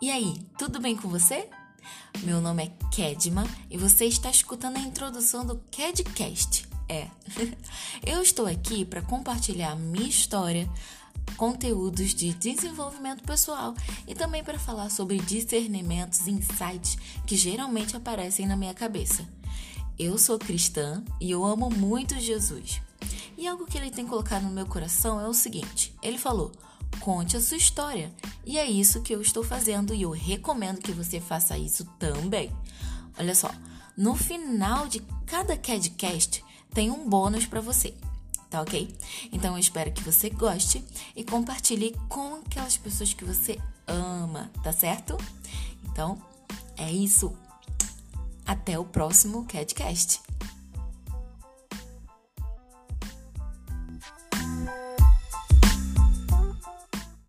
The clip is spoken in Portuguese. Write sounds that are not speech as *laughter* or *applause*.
E aí, tudo bem com você? Meu nome é Kedma e você está escutando a introdução do Kedcast. É, *laughs* eu estou aqui para compartilhar minha história, conteúdos de desenvolvimento pessoal e também para falar sobre discernimentos e insights que geralmente aparecem na minha cabeça. Eu sou cristã e eu amo muito Jesus. E algo que ele tem colocado no meu coração é o seguinte: ele falou, conte a sua história. E é isso que eu estou fazendo e eu recomendo que você faça isso também. Olha só, no final de cada CADcast tem um bônus para você, tá ok? Então eu espero que você goste e compartilhe com aquelas pessoas que você ama, tá certo? Então é isso. Até o próximo CADcast.